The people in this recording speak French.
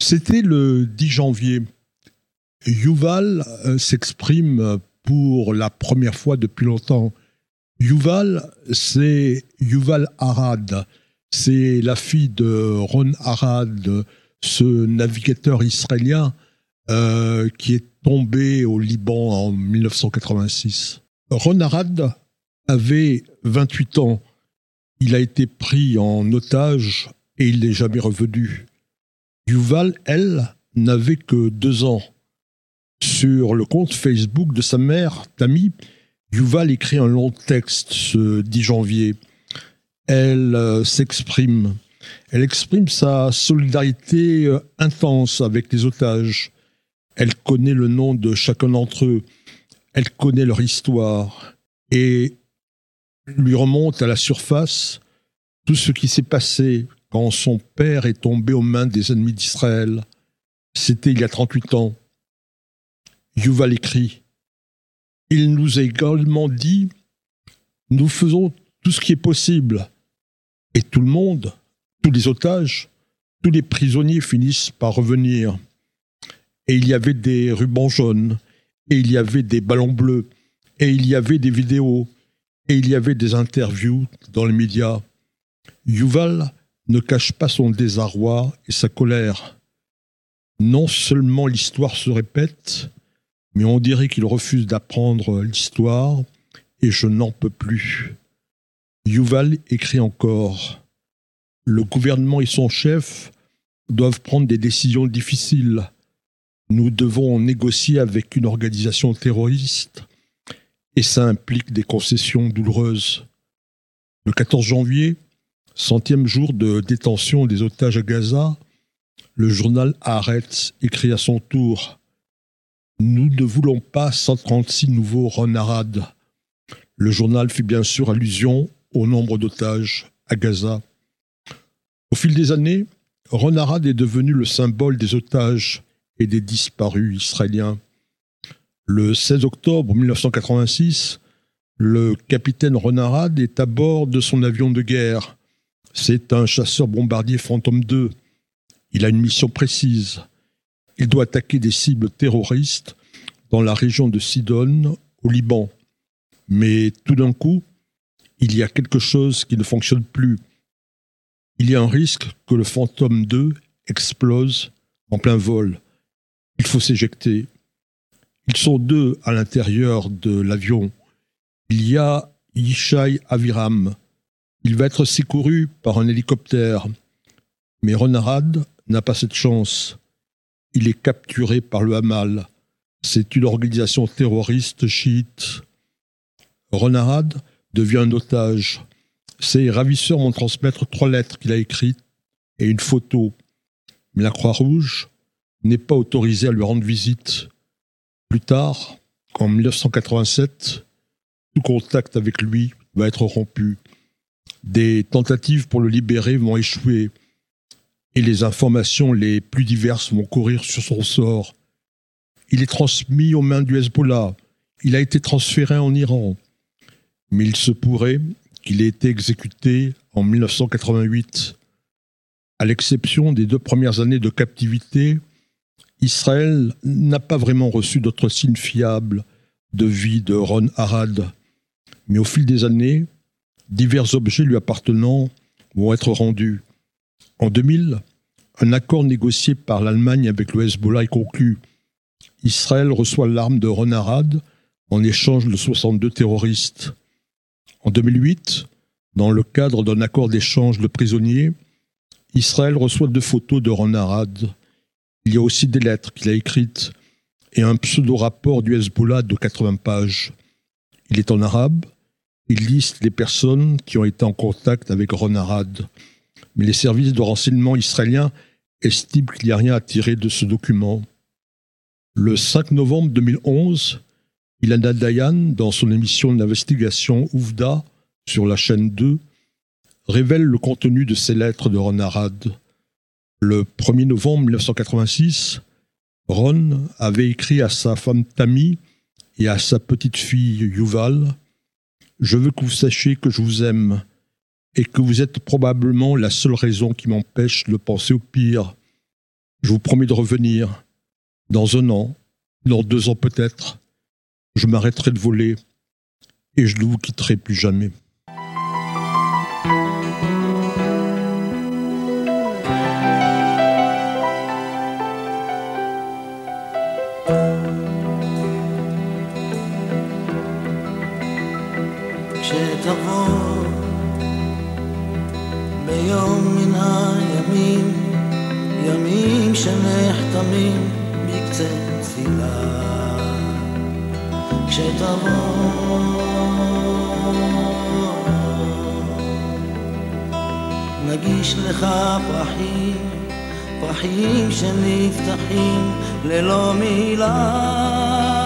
C'était le 10 janvier. Yuval euh, s'exprime pour la première fois depuis longtemps. Yuval, c'est Yuval Arad. C'est la fille de Ron Arad, ce navigateur israélien euh, qui est tombé au Liban en 1986. Ron Arad avait 28 ans. Il a été pris en otage et il n'est jamais revenu. Yuval, elle, n'avait que deux ans. Sur le compte Facebook de sa mère, Tammy, Yuval écrit un long texte ce 10 janvier. Elle euh, s'exprime. Elle exprime sa solidarité euh, intense avec les otages. Elle connaît le nom de chacun d'entre eux. Elle connaît leur histoire. Et lui remonte à la surface tout ce qui s'est passé quand son père est tombé aux mains des ennemis d'Israël. C'était il y a 38 ans. Yuval écrit Il nous a également dit Nous faisons tout ce qui est possible. Et tout le monde, tous les otages, tous les prisonniers finissent par revenir. Et il y avait des rubans jaunes, et il y avait des ballons bleus, et il y avait des vidéos, et il y avait des interviews dans les médias. Yuval ne cache pas son désarroi et sa colère. Non seulement l'histoire se répète, mais on dirait qu'il refuse d'apprendre l'histoire, et je n'en peux plus. Yuval écrit encore Le gouvernement et son chef doivent prendre des décisions difficiles. Nous devons négocier avec une organisation terroriste et ça implique des concessions douloureuses. Le 14 janvier, centième jour de détention des otages à Gaza, le journal Haaretz écrit à son tour Nous ne voulons pas 136 nouveaux renarades. Le journal fit bien sûr allusion au nombre d'otages à Gaza. Au fil des années, Ronarad est devenu le symbole des otages et des disparus israéliens. Le 16 octobre 1986, le capitaine Renarad est à bord de son avion de guerre. C'est un chasseur-bombardier Phantom 2. Il a une mission précise. Il doit attaquer des cibles terroristes dans la région de Sidon, au Liban. Mais tout d'un coup, il y a quelque chose qui ne fonctionne plus. Il y a un risque que le Phantom 2 explose en plein vol. Il faut s'éjecter. Ils sont deux à l'intérieur de l'avion. Il y a Yishai Aviram, il va être secouru par un hélicoptère. Mais Renarad n'a pas cette chance. Il est capturé par le Hamal. C'est une organisation terroriste chiite. Renarad devient un otage. Ses ravisseurs vont transmettre trois lettres qu'il a écrites et une photo. Mais la Croix-Rouge n'est pas autorisée à lui rendre visite. Plus tard, en 1987, tout contact avec lui va être rompu. Des tentatives pour le libérer vont échouer et les informations les plus diverses vont courir sur son sort. Il est transmis aux mains du Hezbollah. Il a été transféré en Iran. Mais il se pourrait qu'il ait été exécuté en 1988. À l'exception des deux premières années de captivité, Israël n'a pas vraiment reçu d'autres signes fiables de vie de Ron Arad. Mais au fil des années, divers objets lui appartenant vont être rendus. En 2000, un accord négocié par l'Allemagne avec le Hezbollah est conclu. Israël reçoit l'arme de Renarad en échange de 62 terroristes. En 2008, dans le cadre d'un accord d'échange de prisonniers, Israël reçoit deux photos de Renarad. Il y a aussi des lettres qu'il a écrites et un pseudo-rapport du Hezbollah de 80 pages. Il est en arabe, il liste les personnes qui ont été en contact avec Ron Arad. Mais les services de renseignement israéliens estiment qu'il n'y a rien à tirer de ce document. Le 5 novembre 2011, Ilana Dayan, dans son émission d'investigation Ouvda sur la chaîne 2, révèle le contenu de ces lettres de Ron Arad. Le 1er novembre 1986, Ron avait écrit à sa femme Tammy et à sa petite fille Yuval je veux que vous sachiez que je vous aime et que vous êtes probablement la seule raison qui m'empêche de penser au pire. Je vous promets de revenir dans un an, dans deux ans peut-être. Je m'arrêterai de voler et je ne vous quitterai plus jamais. כשתבוא ביום מן הימים, ימים שנחתמים בקצה תפילה. כשתבוא נגיש לך פרחים, פרחים שנפתחים ללא מילה.